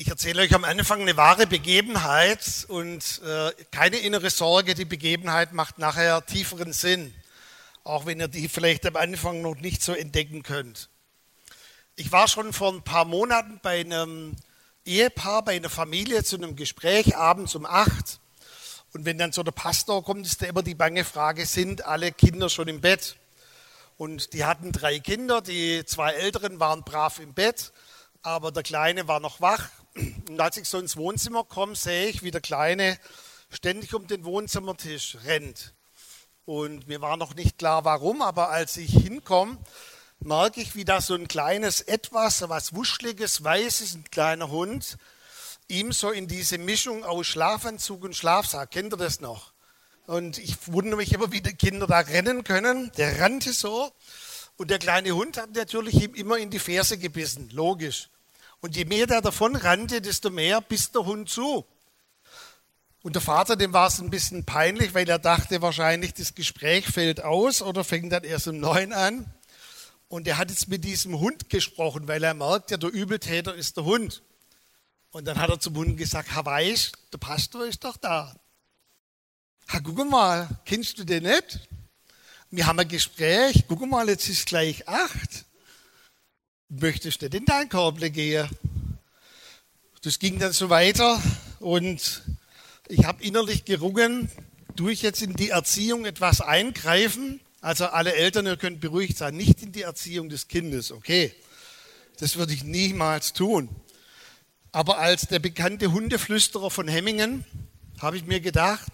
Ich erzähle euch am Anfang eine wahre Begebenheit und äh, keine innere Sorge, die Begebenheit macht nachher tieferen Sinn, auch wenn ihr die vielleicht am Anfang noch nicht so entdecken könnt. Ich war schon vor ein paar Monaten bei einem Ehepaar, bei einer Familie zu einem Gespräch abends um acht. Und wenn dann so der Pastor kommt, ist da immer die bange Frage, sind alle Kinder schon im Bett? Und die hatten drei Kinder, die zwei Älteren waren brav im Bett, aber der Kleine war noch wach und als ich so ins Wohnzimmer komme, sehe ich, wie der Kleine ständig um den Wohnzimmertisch rennt. Und mir war noch nicht klar, warum, aber als ich hinkomme, merke ich, wie da so ein kleines Etwas, was Wuschliges, Weißes, ein kleiner Hund, ihm so in diese Mischung aus Schlafanzug und Schlafsack, kennt ihr das noch? Und ich wundere mich immer, wie die Kinder da rennen können. Der rannte so. Und der kleine Hund hat natürlich ihm immer in die Ferse gebissen, logisch. Und je mehr der davon rannte, desto mehr biss der Hund zu. Und der Vater, dem war es ein bisschen peinlich, weil er dachte wahrscheinlich, das Gespräch fällt aus oder fängt dann erst um neun an. Und er hat jetzt mit diesem Hund gesprochen, weil er merkt, ja, der Übeltäter ist der Hund. Und dann hat er zum Hund gesagt, Herr Weiß, der Pastor ist doch da. Ha, guck mal, kennst du den nicht? Wir haben ein Gespräch, guck mal, jetzt ist gleich acht möchtest nicht in dein Korble gehen. Das ging dann so weiter und ich habe innerlich gerungen, tue ich jetzt in die Erziehung etwas eingreifen? Also alle Eltern, ihr könnt beruhigt sein, nicht in die Erziehung des Kindes, okay? Das würde ich niemals tun. Aber als der bekannte Hundeflüsterer von Hemmingen habe ich mir gedacht,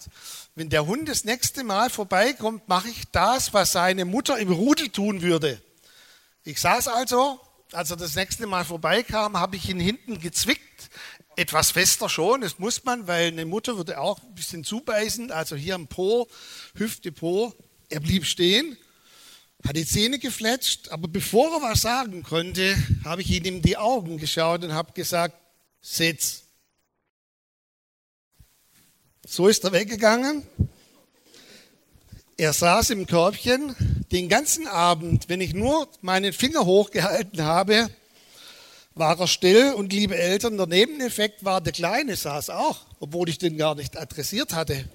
wenn der Hund das nächste Mal vorbeikommt, mache ich das, was seine Mutter im Rudel tun würde. Ich saß also als er das nächste Mal vorbeikam, habe ich ihn hinten gezwickt. Etwas fester schon, das muss man, weil eine Mutter würde auch ein bisschen zubeißen. Also hier am Po, Hüfte, Po. Er blieb stehen, hat die Zähne gefletscht, aber bevor er was sagen konnte, habe ich ihn in die Augen geschaut und habe gesagt, sitz. So ist er weggegangen. Er saß im Körbchen den ganzen Abend, wenn ich nur meinen Finger hochgehalten habe, war er still und liebe Eltern, der Nebeneffekt war, der Kleine saß auch, obwohl ich den gar nicht adressiert hatte.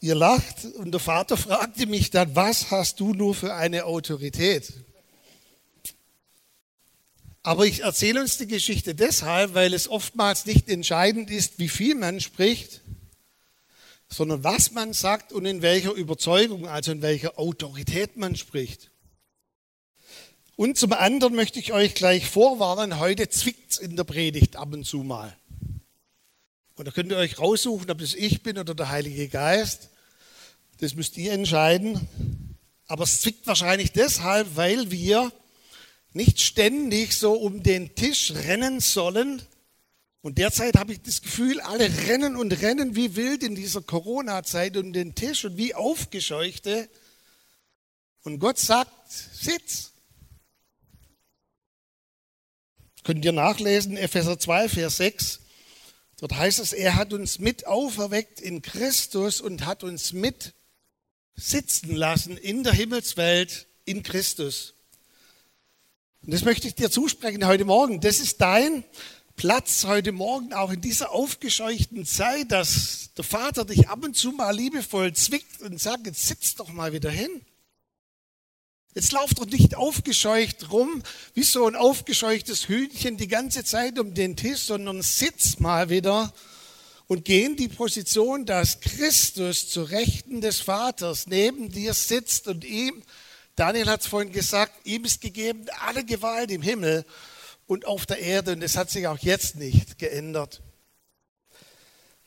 Ihr lacht und der Vater fragte mich dann, was hast du nur für eine Autorität? Aber ich erzähle uns die Geschichte deshalb, weil es oftmals nicht entscheidend ist, wie viel man spricht, sondern was man sagt und in welcher Überzeugung, also in welcher Autorität man spricht. Und zum anderen möchte ich euch gleich vorwarnen, heute zwickt es in der Predigt ab und zu mal. Und da könnt ihr euch raussuchen, ob es ich bin oder der Heilige Geist. Das müsst ihr entscheiden. Aber es zwickt wahrscheinlich deshalb, weil wir nicht ständig so um den Tisch rennen sollen, und derzeit habe ich das Gefühl, alle rennen und rennen wie wild in dieser Corona-Zeit um den Tisch und wie aufgescheuchte. Und Gott sagt, sitz. könnt ihr nachlesen, Epheser 2, Vers 6. Dort heißt es, er hat uns mit auferweckt in Christus und hat uns mit sitzen lassen in der Himmelswelt in Christus. Und das möchte ich dir zusprechen heute Morgen. Das ist dein Platz heute Morgen auch in dieser aufgescheuchten Zeit, dass der Vater dich ab und zu mal liebevoll zwickt und sagt, jetzt sitz doch mal wieder hin. Jetzt lauf doch nicht aufgescheucht rum, wie so ein aufgescheuchtes Hühnchen die ganze Zeit um den Tisch, sondern sitz mal wieder und geh in die Position, dass Christus zu Rechten des Vaters neben dir sitzt und ihm, Daniel hat es vorhin gesagt, ihm ist gegeben alle Gewalt im Himmel und auf der Erde. Und das hat sich auch jetzt nicht geändert.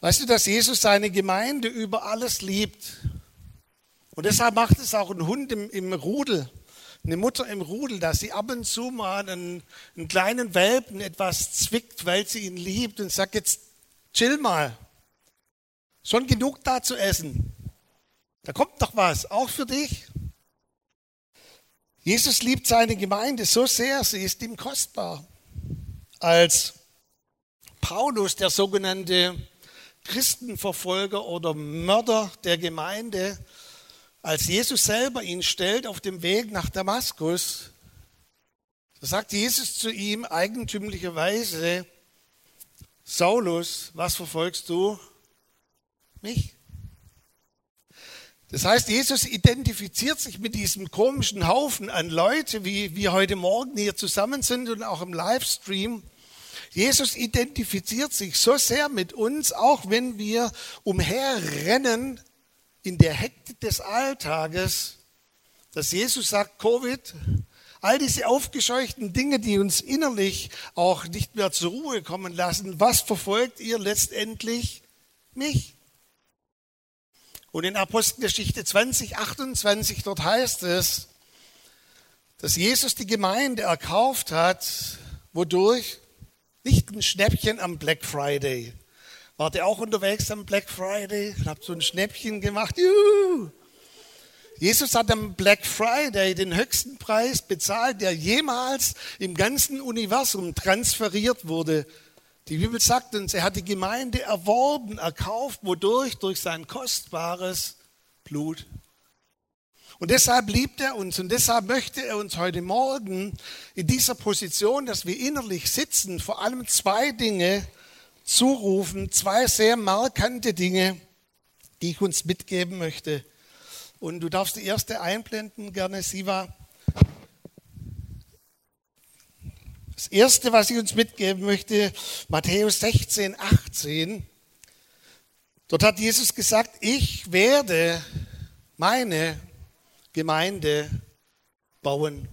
Weißt du, dass Jesus seine Gemeinde über alles liebt? Und deshalb macht es auch ein Hund im, im Rudel, eine Mutter im Rudel, dass sie ab und zu mal einen, einen kleinen Welpen etwas zwickt, weil sie ihn liebt und sagt, jetzt chill mal. Schon genug da zu essen. Da kommt doch was, auch für dich. Jesus liebt seine Gemeinde so sehr, sie ist ihm kostbar. Als Paulus, der sogenannte Christenverfolger oder Mörder der Gemeinde, als Jesus selber ihn stellt auf dem Weg nach Damaskus, da sagt Jesus zu ihm eigentümlicherweise, Saulus, was verfolgst du? Mich. Das heißt, Jesus identifiziert sich mit diesem komischen Haufen an Leute, wie wir heute Morgen hier zusammen sind und auch im Livestream. Jesus identifiziert sich so sehr mit uns, auch wenn wir umherrennen in der Hektik des Alltages, dass Jesus sagt, Covid, all diese aufgescheuchten Dinge, die uns innerlich auch nicht mehr zur Ruhe kommen lassen, was verfolgt ihr letztendlich? Mich. Und in Apostelgeschichte 20, 28, dort heißt es, dass Jesus die Gemeinde erkauft hat, wodurch nicht ein Schnäppchen am Black Friday. Wart ihr auch unterwegs am Black Friday? Habt so ein Schnäppchen gemacht? Juhu! Jesus hat am Black Friday den höchsten Preis bezahlt, der jemals im ganzen Universum transferiert wurde. Die Bibel sagt uns, er hat die Gemeinde erworben, erkauft, wodurch? Durch sein kostbares Blut. Und deshalb liebt er uns und deshalb möchte er uns heute Morgen in dieser Position, dass wir innerlich sitzen, vor allem zwei Dinge zurufen, zwei sehr markante Dinge, die ich uns mitgeben möchte. Und du darfst die erste einblenden, gerne Siva. Das erste, was ich uns mitgeben möchte, Matthäus 16, 18. Dort hat Jesus gesagt, ich werde meine Gemeinde bauen.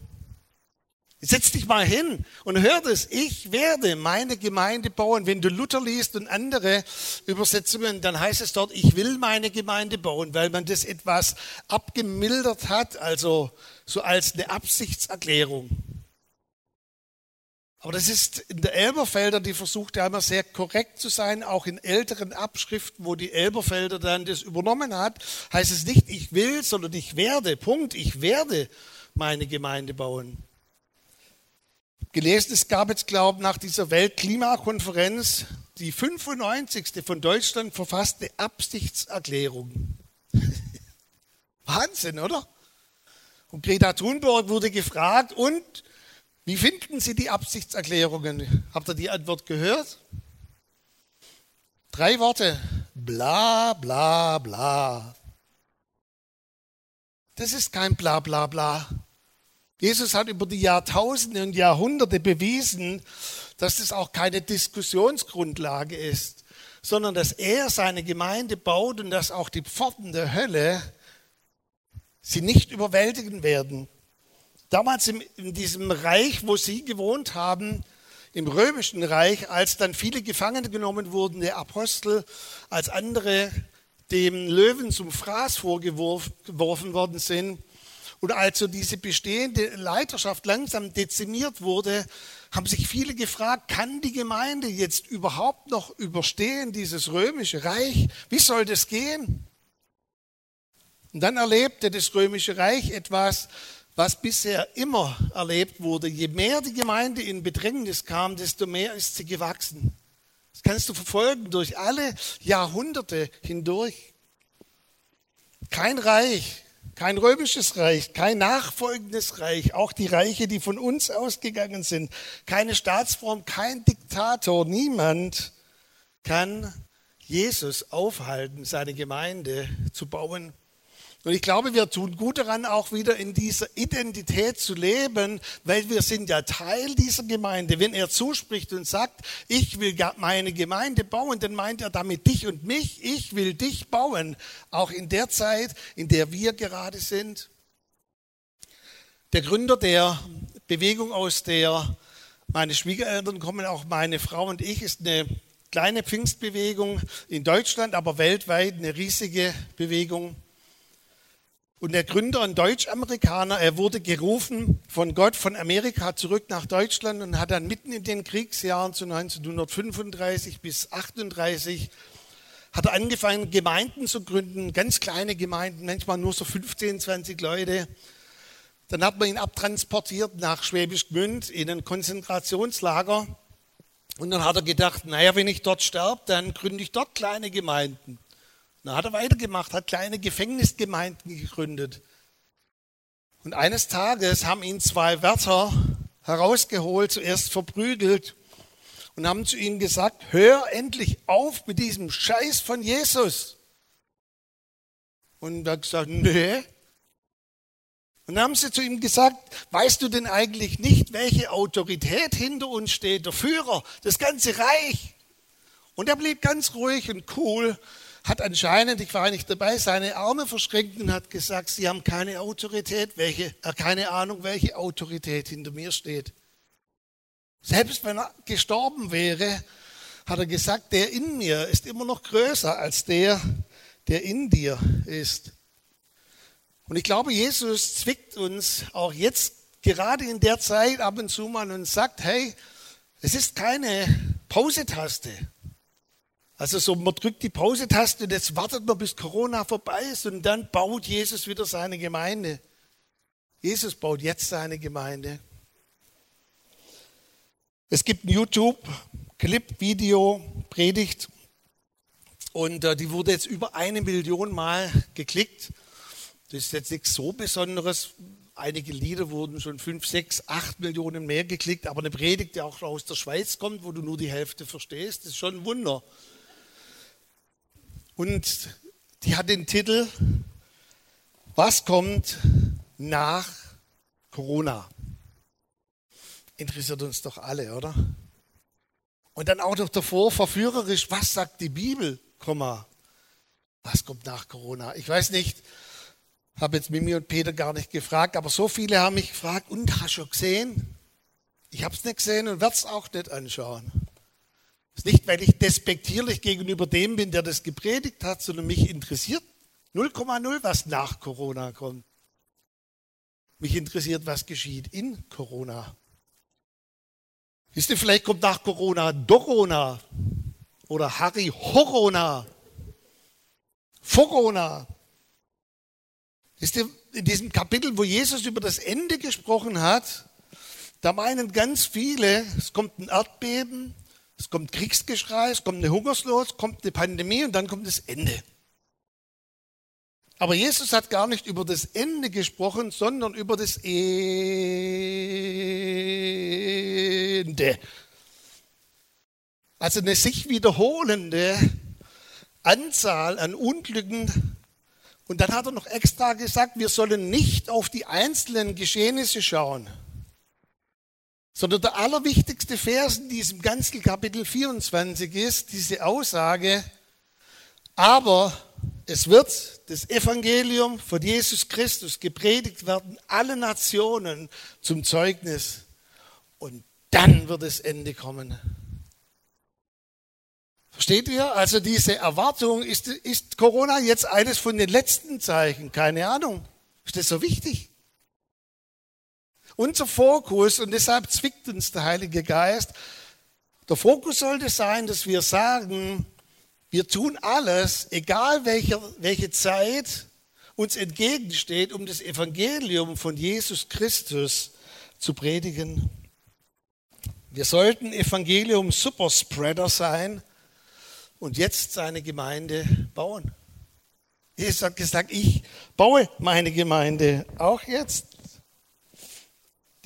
Setz dich mal hin und hör das. Ich werde meine Gemeinde bauen. Wenn du Luther liest und andere Übersetzungen, dann heißt es dort, ich will meine Gemeinde bauen, weil man das etwas abgemildert hat, also so als eine Absichtserklärung. Aber das ist in der Elberfelder, die versucht ja immer sehr korrekt zu sein, auch in älteren Abschriften, wo die Elberfelder dann das übernommen hat, heißt es nicht, ich will, sondern ich werde. Punkt. Ich werde meine Gemeinde bauen. Gelesen, es gab jetzt, glaube ich, nach dieser Weltklimakonferenz die 95. von Deutschland verfasste Absichtserklärung. Wahnsinn, oder? Und Greta Thunberg wurde gefragt, und wie finden Sie die Absichtserklärungen? Habt ihr die Antwort gehört? Drei Worte. Bla, bla, bla. Das ist kein bla, bla, bla. Jesus hat über die Jahrtausende und Jahrhunderte bewiesen, dass das auch keine Diskussionsgrundlage ist, sondern dass er seine Gemeinde baut und dass auch die Pforten der Hölle sie nicht überwältigen werden. Damals in, diesem Reich, wo sie gewohnt haben, im römischen Reich, als dann viele Gefangene genommen wurden, der Apostel, als andere dem Löwen zum Fraß vorgeworfen worden sind, und als so diese bestehende Leiterschaft langsam dezimiert wurde, haben sich viele gefragt, kann die Gemeinde jetzt überhaupt noch überstehen, dieses römische Reich? Wie soll das gehen? Und dann erlebte das römische Reich etwas, was bisher immer erlebt wurde. Je mehr die Gemeinde in Bedrängnis kam, desto mehr ist sie gewachsen. Das kannst du verfolgen durch alle Jahrhunderte hindurch. Kein Reich, kein römisches Reich, kein nachfolgendes Reich, auch die Reiche, die von uns ausgegangen sind, keine Staatsform, kein Diktator, niemand kann Jesus aufhalten, seine Gemeinde zu bauen. Und ich glaube, wir tun gut daran, auch wieder in dieser Identität zu leben, weil wir sind ja Teil dieser Gemeinde. Wenn er zuspricht und sagt, ich will meine Gemeinde bauen, dann meint er damit dich und mich. Ich will dich bauen, auch in der Zeit, in der wir gerade sind. Der Gründer der Bewegung, aus der meine Schwiegereltern kommen, auch meine Frau und ich, ist eine kleine Pfingstbewegung in Deutschland, aber weltweit eine riesige Bewegung. Und der Gründer, ein Deutsch-Amerikaner, er wurde gerufen von Gott von Amerika zurück nach Deutschland und hat dann mitten in den Kriegsjahren zu 1935 bis 1938 hat er angefangen, Gemeinden zu gründen, ganz kleine Gemeinden, manchmal nur so 15, 20 Leute. Dann hat man ihn abtransportiert nach Schwäbisch Gmünd in ein Konzentrationslager. Und dann hat er gedacht, naja, wenn ich dort sterbe, dann gründe ich dort kleine Gemeinden. Dann hat er weitergemacht, hat kleine Gefängnisgemeinden gegründet. Und eines Tages haben ihn zwei Wärter herausgeholt, zuerst verprügelt und haben zu ihm gesagt, hör endlich auf mit diesem Scheiß von Jesus. Und er hat gesagt, nee. Und dann haben sie zu ihm gesagt, weißt du denn eigentlich nicht, welche Autorität hinter uns steht, der Führer, das ganze Reich? Und er blieb ganz ruhig und cool, hat anscheinend, ich war nicht dabei, seine Arme verschränkt und hat gesagt, sie haben keine Autorität, welche, äh, keine Ahnung, welche Autorität hinter mir steht. Selbst wenn er gestorben wäre, hat er gesagt, der in mir ist immer noch größer als der, der in dir ist. Und ich glaube, Jesus zwickt uns auch jetzt gerade in der Zeit ab und zu mal und sagt, hey, es ist keine Pause-Taste. Also so, man drückt die Pause-Taste und jetzt wartet man, bis Corona vorbei ist und dann baut Jesus wieder seine Gemeinde. Jesus baut jetzt seine Gemeinde. Es gibt ein YouTube-Clip, Video, Predigt und äh, die wurde jetzt über eine Million Mal geklickt. Das ist jetzt nichts so Besonderes. Einige Lieder wurden schon fünf, sechs, acht Millionen mehr geklickt, aber eine Predigt, die auch aus der Schweiz kommt, wo du nur die Hälfte verstehst, ist schon ein Wunder. Und die hat den Titel Was kommt nach Corona? interessiert uns doch alle, oder? Und dann auch noch davor verführerisch, was sagt die Bibel, Komma, was kommt nach Corona? Ich weiß nicht, habe jetzt Mimi und Peter gar nicht gefragt, aber so viele haben mich gefragt, und hast du gesehen? Ich habe es nicht gesehen und werde es auch nicht anschauen. Das ist nicht, weil ich despektierlich gegenüber dem bin, der das gepredigt hat, sondern mich interessiert 0,0, was nach Corona kommt. Mich interessiert, was geschieht in Corona. Wisst ihr, vielleicht kommt nach Corona Dorona oder Harry Horona, Forona. Wisst ihr, in diesem Kapitel, wo Jesus über das Ende gesprochen hat, da meinen ganz viele, es kommt ein Erdbeben, es kommt Kriegsgeschrei, es kommt eine Hungersnot, es kommt eine Pandemie und dann kommt das Ende. Aber Jesus hat gar nicht über das Ende gesprochen, sondern über das Ende. Also eine sich wiederholende Anzahl an Unglücken. Und dann hat er noch extra gesagt, wir sollen nicht auf die einzelnen Geschehnisse schauen, sondern der allerwichtigste Vers in diesem ganzen Kapitel 24 ist diese Aussage, aber es wird das Evangelium von Jesus Christus gepredigt werden, alle Nationen zum Zeugnis. Und dann wird das Ende kommen. Versteht ihr? Also diese Erwartung, ist, ist Corona jetzt eines von den letzten Zeichen? Keine Ahnung. Ist das so wichtig? Unser Fokus, und deshalb zwickt uns der Heilige Geist, der Fokus sollte sein, dass wir sagen, wir tun alles, egal welche, welche Zeit uns entgegensteht, um das Evangelium von Jesus Christus zu predigen. Wir sollten Evangelium Superspreader sein und jetzt seine Gemeinde bauen. Jesus hat gesagt, ich baue meine Gemeinde auch jetzt.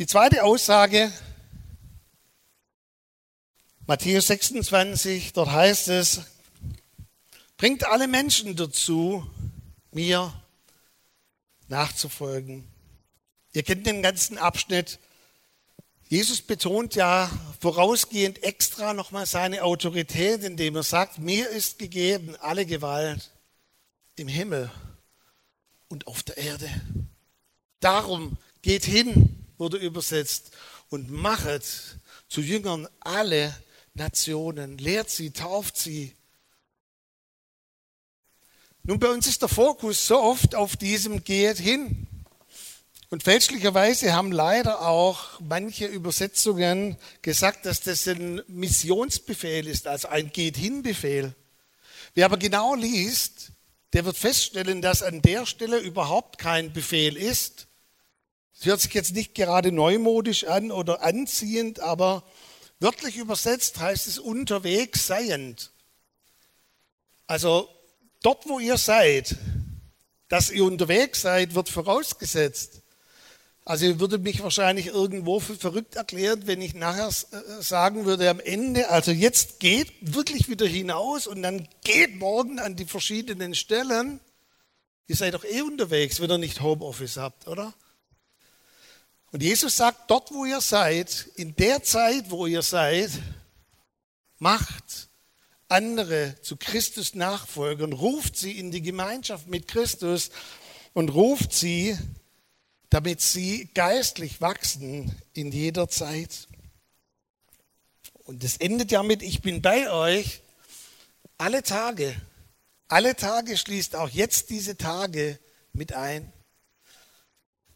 Die zweite Aussage, Matthäus 26, dort heißt es, Bringt alle Menschen dazu, mir nachzufolgen. Ihr kennt den ganzen Abschnitt. Jesus betont ja vorausgehend extra nochmal seine Autorität, indem er sagt, mir ist gegeben alle Gewalt im Himmel und auf der Erde. Darum geht hin, wurde übersetzt, und machet zu Jüngern alle Nationen, lehrt sie, tauft sie nun, bei uns ist der Fokus so oft auf diesem Geht hin. Und fälschlicherweise haben leider auch manche Übersetzungen gesagt, dass das ein Missionsbefehl ist, also ein Geht hin Befehl. Wer aber genau liest, der wird feststellen, dass an der Stelle überhaupt kein Befehl ist. Es hört sich jetzt nicht gerade neumodisch an oder anziehend, aber wörtlich übersetzt heißt es unterwegs seiend. Also Dort, wo ihr seid, dass ihr unterwegs seid, wird vorausgesetzt, Also ihr würdet mich wahrscheinlich irgendwo für verrückt erklären, wenn ich nachher äh, sagen würde am Ende, also jetzt geht wirklich wieder hinaus und dann geht morgen an die verschiedenen Stellen. Ihr seid doch eh unterwegs, wenn ihr nicht Homeoffice habt, oder? Und Jesus sagt, dort wo ihr seid, in der Zeit, wo ihr seid, macht andere zu Christus Nachfolgern, ruft sie in die Gemeinschaft mit Christus und ruft sie damit sie geistlich wachsen in jeder Zeit. Und es endet ja mit, ich bin bei euch alle Tage. Alle Tage schließt auch jetzt diese Tage mit ein.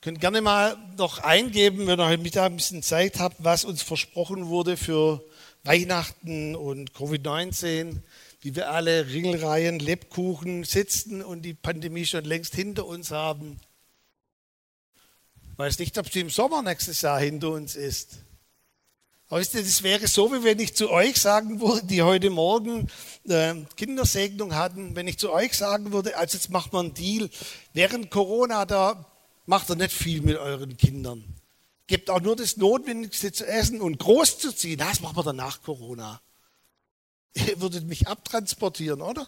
Ihr könnt gerne mal noch eingeben, wenn ihr heute Mittag ein bisschen Zeit habt, was uns versprochen wurde für Weihnachten und Covid-19, wie wir alle Ringelreihen, Lebkuchen sitzen und die Pandemie schon längst hinter uns haben. Ich weiß nicht, ob sie im Sommer nächstes Jahr hinter uns ist. Aber das wäre so, wie wenn ich zu euch sagen würde, die heute Morgen äh, Kindersegnung hatten, wenn ich zu euch sagen würde, also jetzt macht man einen Deal, während Corona, da macht ihr nicht viel mit euren Kindern. Gebt auch nur das Notwendigste zu essen und groß zu ziehen. Das machen wir dann nach Corona. Ihr würdet mich abtransportieren, oder?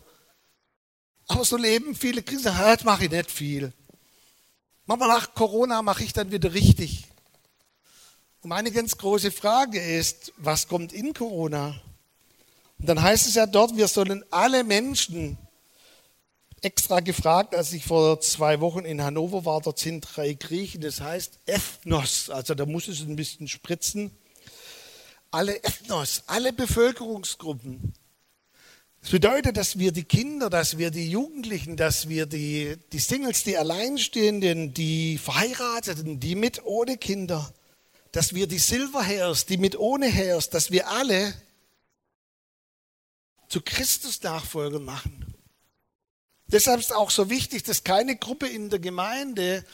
Aber so leben viele Kinder, das mache ich nicht viel. Mama, nach Corona mache ich dann wieder richtig. Und meine ganz große Frage ist, was kommt in Corona? Und dann heißt es ja dort, wir sollen alle Menschen, extra gefragt, als ich vor zwei Wochen in Hannover war, dort sind drei Griechen, das heißt Ethnos, also da muss es ein bisschen spritzen. Alle Ethnos, alle Bevölkerungsgruppen, das bedeutet, dass wir die Kinder, dass wir die Jugendlichen, dass wir die, die Singles, die Alleinstehenden, die Verheirateten, die mit ohne Kinder, dass wir die Silverhairs, die mit ohne Hairs, dass wir alle zu Christus Nachfolger machen. Deshalb ist auch so wichtig, dass keine Gruppe in der Gemeinde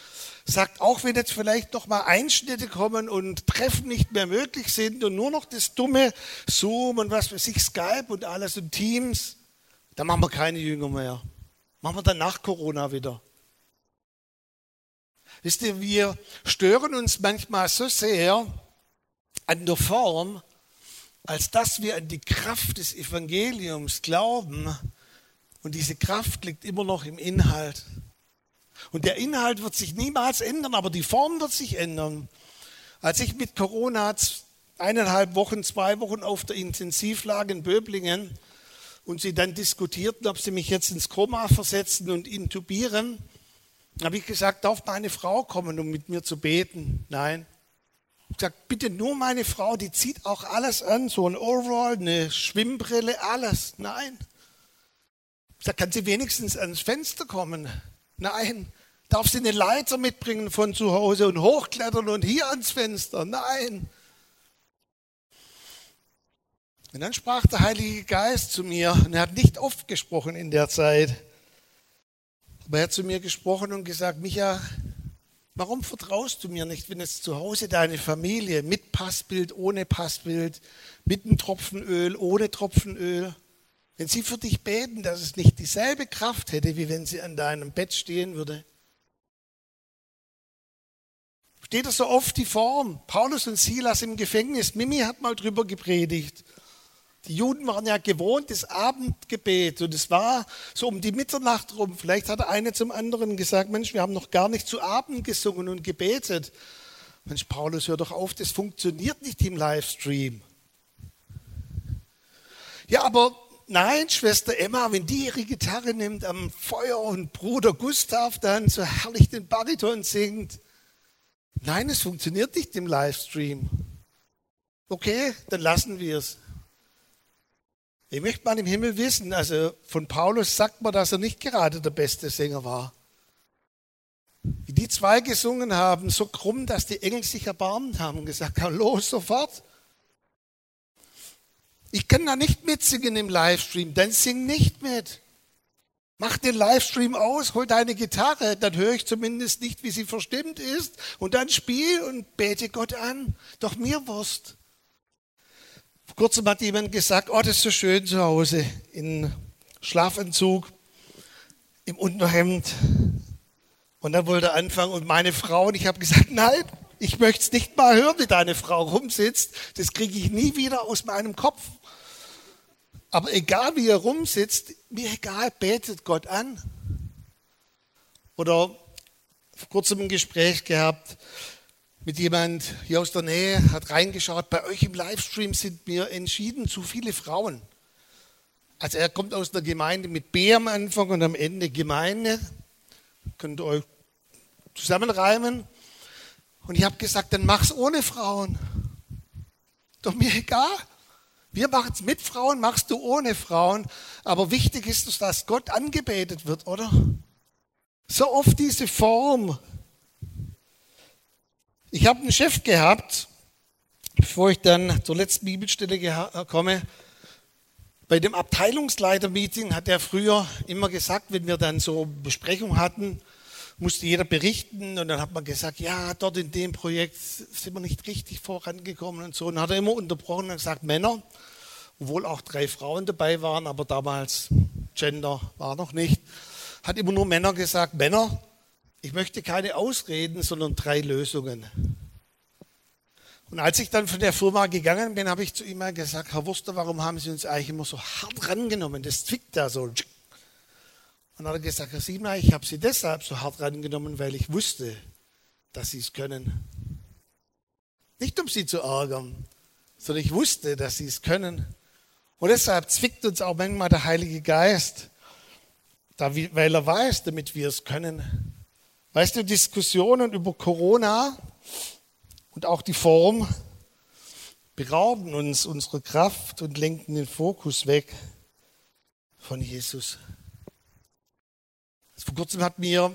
sagt, auch wenn jetzt vielleicht noch mal Einschnitte kommen und Treffen nicht mehr möglich sind und nur noch das dumme Zoom und was weiß ich, Skype und alles und Teams, dann machen wir keine Jünger mehr. Machen wir dann nach Corona wieder. Wisst ihr, wir stören uns manchmal so sehr an der Form, als dass wir an die Kraft des Evangeliums glauben. Und diese Kraft liegt immer noch im Inhalt. Und der Inhalt wird sich niemals ändern, aber die Form wird sich ändern. Als ich mit Corona eineinhalb Wochen, zwei Wochen auf der Intensivlage in Böblingen und sie dann diskutierten, ob sie mich jetzt ins Koma versetzen und intubieren, habe ich gesagt, darf meine Frau kommen, um mit mir zu beten? Nein. Ich habe gesagt, bitte nur meine Frau, die zieht auch alles an, so ein Overall, eine Schwimmbrille, alles. Nein. Sage, kann sie wenigstens ans Fenster kommen? Nein. Darf sie eine Leiter mitbringen von zu Hause und hochklettern und hier ans Fenster? Nein. Und dann sprach der Heilige Geist zu mir, und er hat nicht oft gesprochen in der Zeit, aber er hat zu mir gesprochen und gesagt, Micha, warum vertraust du mir nicht, wenn es zu Hause deine Familie mit Passbild, ohne Passbild, mit einem Tropfenöl, ohne Tropfenöl, wenn sie für dich beten, dass es nicht dieselbe Kraft hätte, wie wenn sie an deinem Bett stehen würde. Steht da so oft die Form. Paulus und Silas im Gefängnis. Mimi hat mal drüber gepredigt. Die Juden waren ja gewohnt, das Abendgebet. Und es war so um die Mitternacht rum. Vielleicht hat der eine zum anderen gesagt, Mensch, wir haben noch gar nicht zu Abend gesungen und gebetet. Mensch, Paulus, hör doch auf, das funktioniert nicht im Livestream. Ja, aber nein, Schwester Emma, wenn die ihre Gitarre nimmt am Feuer und Bruder Gustav dann so herrlich den Bariton singt. Nein, es funktioniert nicht im Livestream. Okay, dann lassen wir es. Ich möchte mal im Himmel wissen, also von Paulus sagt man, dass er nicht gerade der beste Sänger war. Wie die zwei gesungen haben, so krumm, dass die Engel sich erbarmt haben und gesagt haben, los sofort. Ich kann da nicht mitsingen im Livestream, dann sing nicht mit. Mach den Livestream aus, hol deine Gitarre, dann höre ich zumindest nicht, wie sie verstimmt ist. Und dann spiel und bete Gott an. Doch mir Wurst. Vor kurzem hat jemand gesagt, oh, das ist so schön zu Hause, in Schlafanzug, im Unterhemd. Und dann wollte er anfangen und meine Frau, und ich habe gesagt, nein, ich möchte es nicht mal hören, wie deine Frau rumsitzt. Das kriege ich nie wieder aus meinem Kopf. Aber egal wie er rumsitzt, mir egal, betet Gott an. Oder vor kurzem ein Gespräch gehabt mit jemand hier aus der Nähe, hat reingeschaut, bei euch im Livestream sind mir entschieden zu viele Frauen. Also er kommt aus der Gemeinde mit B am Anfang und am Ende Gemeinde. Könnt ihr euch zusammenreimen. Und ich habe gesagt, dann mach's ohne Frauen. Doch mir egal. Wir machen es mit Frauen, machst du ohne Frauen. Aber wichtig ist, dass Gott angebetet wird, oder? So oft diese Form. Ich habe einen Chef gehabt, bevor ich dann zur letzten Bibelstelle komme. Bei dem Abteilungsleiter-Meeting hat er früher immer gesagt, wenn wir dann so Besprechung hatten, musste jeder berichten und dann hat man gesagt, ja, dort in dem Projekt sind wir nicht richtig vorangekommen und so. Und dann hat er immer unterbrochen und gesagt, Männer, obwohl auch drei Frauen dabei waren, aber damals Gender war noch nicht, hat immer nur Männer gesagt, Männer, ich möchte keine Ausreden, sondern drei Lösungen. Und als ich dann von der Firma gegangen bin, habe ich zu ihm mal gesagt, Herr Wurster, warum haben Sie uns eigentlich immer so hart rangenommen? Das zwickt da so. Und hat er gesagt, Herr Siemler, ich habe Sie deshalb so hart rangenommen, weil ich wusste, dass Sie es können. Nicht um Sie zu ärgern, sondern ich wusste, dass Sie es können. Und deshalb zwickt uns auch manchmal der Heilige Geist, weil er weiß, damit wir es können. Weißt du, Diskussionen über Corona und auch die Form berauben uns unsere Kraft und lenken den Fokus weg von Jesus. Vor kurzem hat mir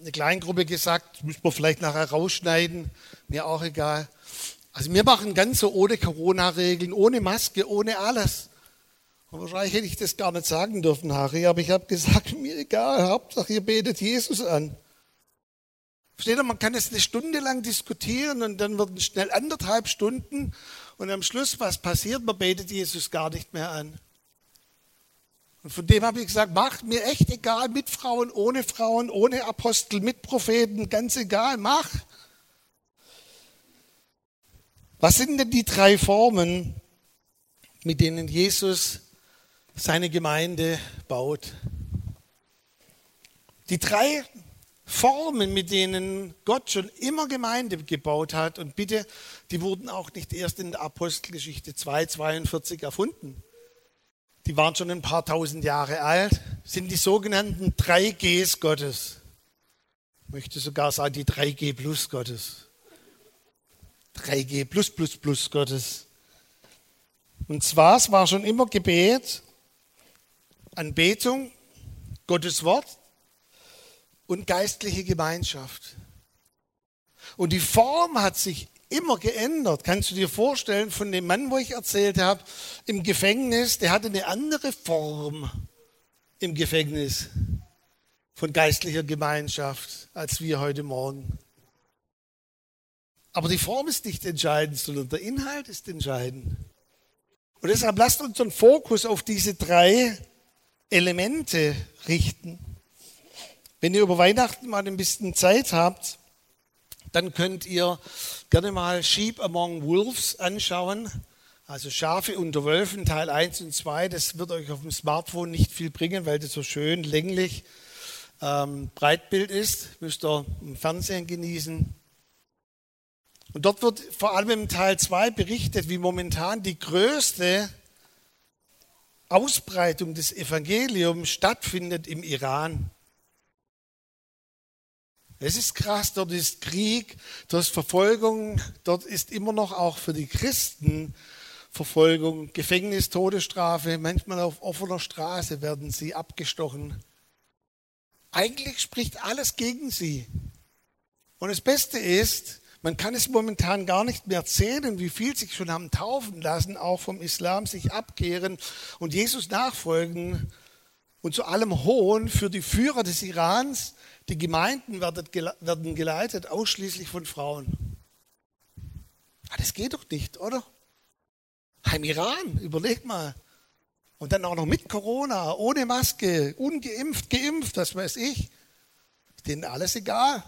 eine Kleingruppe gesagt, müssen wir vielleicht nachher rausschneiden, mir auch egal. Also wir machen ganz so ohne Corona-Regeln, ohne Maske, ohne alles. Und wahrscheinlich hätte ich das gar nicht sagen dürfen, Harry, aber ich habe gesagt, mir egal, Hauptsache ihr betet Jesus an. Versteht ihr, man kann es eine Stunde lang diskutieren und dann wird es schnell anderthalb Stunden und am Schluss, was passiert? Man betet Jesus gar nicht mehr an. Und von dem habe ich gesagt, macht mir echt egal, mit Frauen, ohne Frauen, ohne Apostel, mit Propheten, ganz egal, mach. Was sind denn die drei Formen, mit denen Jesus seine Gemeinde baut? Die drei Formen, mit denen Gott schon immer Gemeinde gebaut hat. Und bitte, die wurden auch nicht erst in der Apostelgeschichte 242 erfunden. Die waren schon ein paar tausend Jahre alt, sind die sogenannten 3Gs Gottes. Ich möchte sogar sagen, die 3G plus Gottes. 3G plus plus plus Gottes. Und zwar, es war schon immer Gebet, Anbetung, Gottes Wort, und geistliche Gemeinschaft. Und die Form hat sich immer geändert. Kannst du dir vorstellen, von dem Mann, wo ich erzählt habe, im Gefängnis, der hatte eine andere Form im Gefängnis von geistlicher Gemeinschaft als wir heute Morgen. Aber die Form ist nicht entscheidend, sondern der Inhalt ist entscheidend. Und deshalb lasst uns den Fokus auf diese drei Elemente richten. Wenn ihr über Weihnachten mal ein bisschen Zeit habt, dann könnt ihr gerne mal Sheep Among Wolves anschauen. Also Schafe unter Wölfen, Teil 1 und 2. Das wird euch auf dem Smartphone nicht viel bringen, weil das so schön länglich ähm, Breitbild ist. Müsst ihr im Fernsehen genießen. Und dort wird vor allem im Teil 2 berichtet, wie momentan die größte Ausbreitung des Evangeliums stattfindet im Iran. Es ist krass, dort ist Krieg, dort ist Verfolgung, dort ist immer noch auch für die Christen Verfolgung, Gefängnis, Todesstrafe, manchmal auf offener Straße werden sie abgestochen. Eigentlich spricht alles gegen sie. Und das Beste ist, man kann es momentan gar nicht mehr zählen, wie viel sich schon haben taufen lassen, auch vom Islam sich abkehren und Jesus nachfolgen und zu allem Hohn für die Führer des Irans die Gemeinden werden geleitet ausschließlich von Frauen. Ah, das geht doch nicht, oder? Im Iran, überleg mal. Und dann auch noch mit Corona, ohne Maske, ungeimpft, geimpft, das weiß ich. denen alles egal.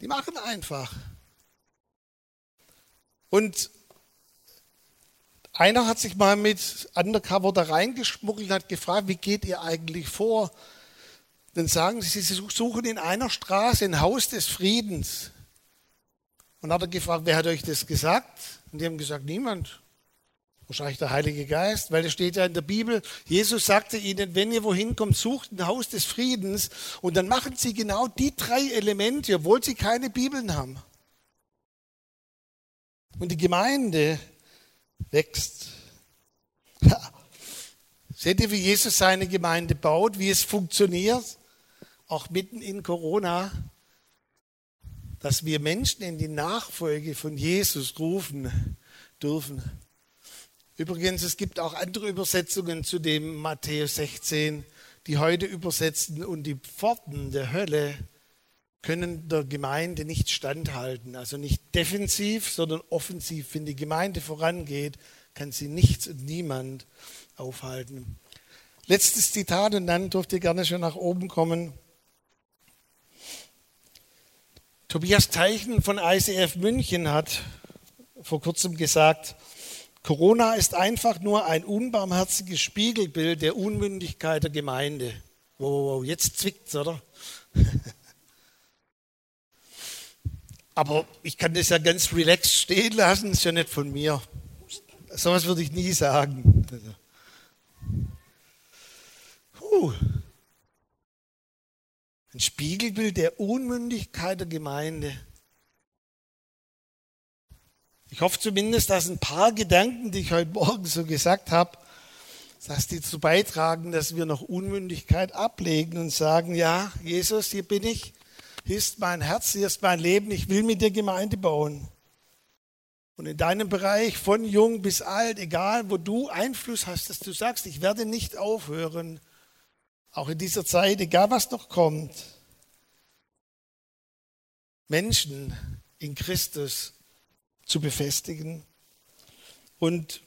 Die machen einfach. Und einer hat sich mal mit Undercover da reingeschmuggelt und hat gefragt, wie geht ihr eigentlich vor? Dann sagen sie, sie suchen in einer Straße ein Haus des Friedens. Und hat er gefragt, wer hat euch das gesagt? Und die haben gesagt, niemand. Wahrscheinlich der Heilige Geist, weil es steht ja in der Bibel, Jesus sagte ihnen, wenn ihr wohin kommt, sucht ein Haus des Friedens und dann machen sie genau die drei Elemente, obwohl sie keine Bibeln haben. Und die Gemeinde wächst. Seht ihr, wie Jesus seine Gemeinde baut, wie es funktioniert, auch mitten in Corona, dass wir Menschen in die Nachfolge von Jesus rufen dürfen. Übrigens, es gibt auch andere Übersetzungen zu dem Matthäus 16, die heute übersetzen und die Pforten der Hölle können der Gemeinde nicht standhalten. Also nicht defensiv, sondern offensiv. Wenn die Gemeinde vorangeht, kann sie nichts und niemand aufhalten. Letztes Zitat und dann dürft ihr gerne schon nach oben kommen. Tobias Teichen von ICF München hat vor kurzem gesagt, Corona ist einfach nur ein unbarmherziges Spiegelbild der Unmündigkeit der Gemeinde. Wow, jetzt zwickt's, oder? Aber ich kann das ja ganz relaxed stehen lassen, ist ja nicht von mir. So was würde ich nie sagen. Puh. Ein Spiegelbild der Unmündigkeit der Gemeinde. Ich hoffe zumindest, dass ein paar Gedanken, die ich heute Morgen so gesagt habe, dass die dazu beitragen, dass wir noch Unmündigkeit ablegen und sagen, ja, Jesus, hier bin ich, hier ist mein Herz, hier ist mein Leben, ich will mit dir Gemeinde bauen. Und in deinem Bereich von jung bis alt, egal wo du Einfluss hast, dass du sagst, ich werde nicht aufhören, auch in dieser Zeit, egal was noch kommt, Menschen in Christus zu befestigen. Und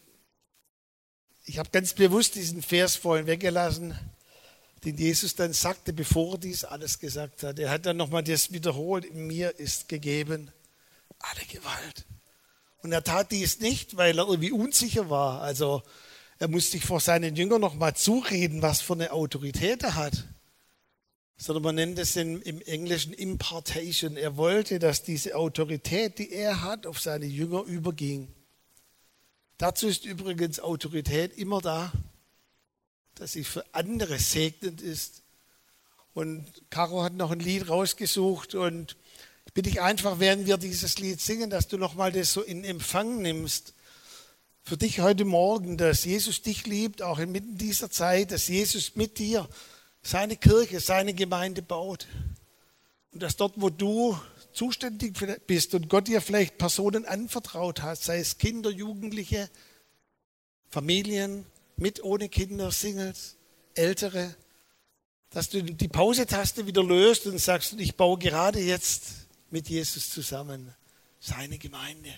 ich habe ganz bewusst diesen Vers vorhin weggelassen, den Jesus dann sagte, bevor er dies alles gesagt hat. Er hat dann nochmal das wiederholt, mir ist gegeben alle Gewalt. Und er tat dies nicht, weil er irgendwie unsicher war. Also er musste sich vor seinen Jüngern nochmal zureden, was für eine Autorität er hat sondern man nennt es im Englischen Impartation. Er wollte, dass diese Autorität, die er hat, auf seine Jünger überging. Dazu ist übrigens Autorität immer da, dass sie für andere segnend ist. Und Caro hat noch ein Lied rausgesucht und ich bitte dich einfach, während wir dieses Lied singen, dass du nochmal das so in Empfang nimmst. Für dich heute Morgen, dass Jesus dich liebt, auch inmitten dieser Zeit, dass Jesus mit dir seine Kirche, seine Gemeinde baut. Und dass dort, wo du zuständig bist und Gott dir vielleicht Personen anvertraut hat, sei es Kinder, Jugendliche, Familien, mit ohne Kinder, Singles, Ältere, dass du die Pause-Taste wieder löst und sagst, ich baue gerade jetzt mit Jesus zusammen seine Gemeinde.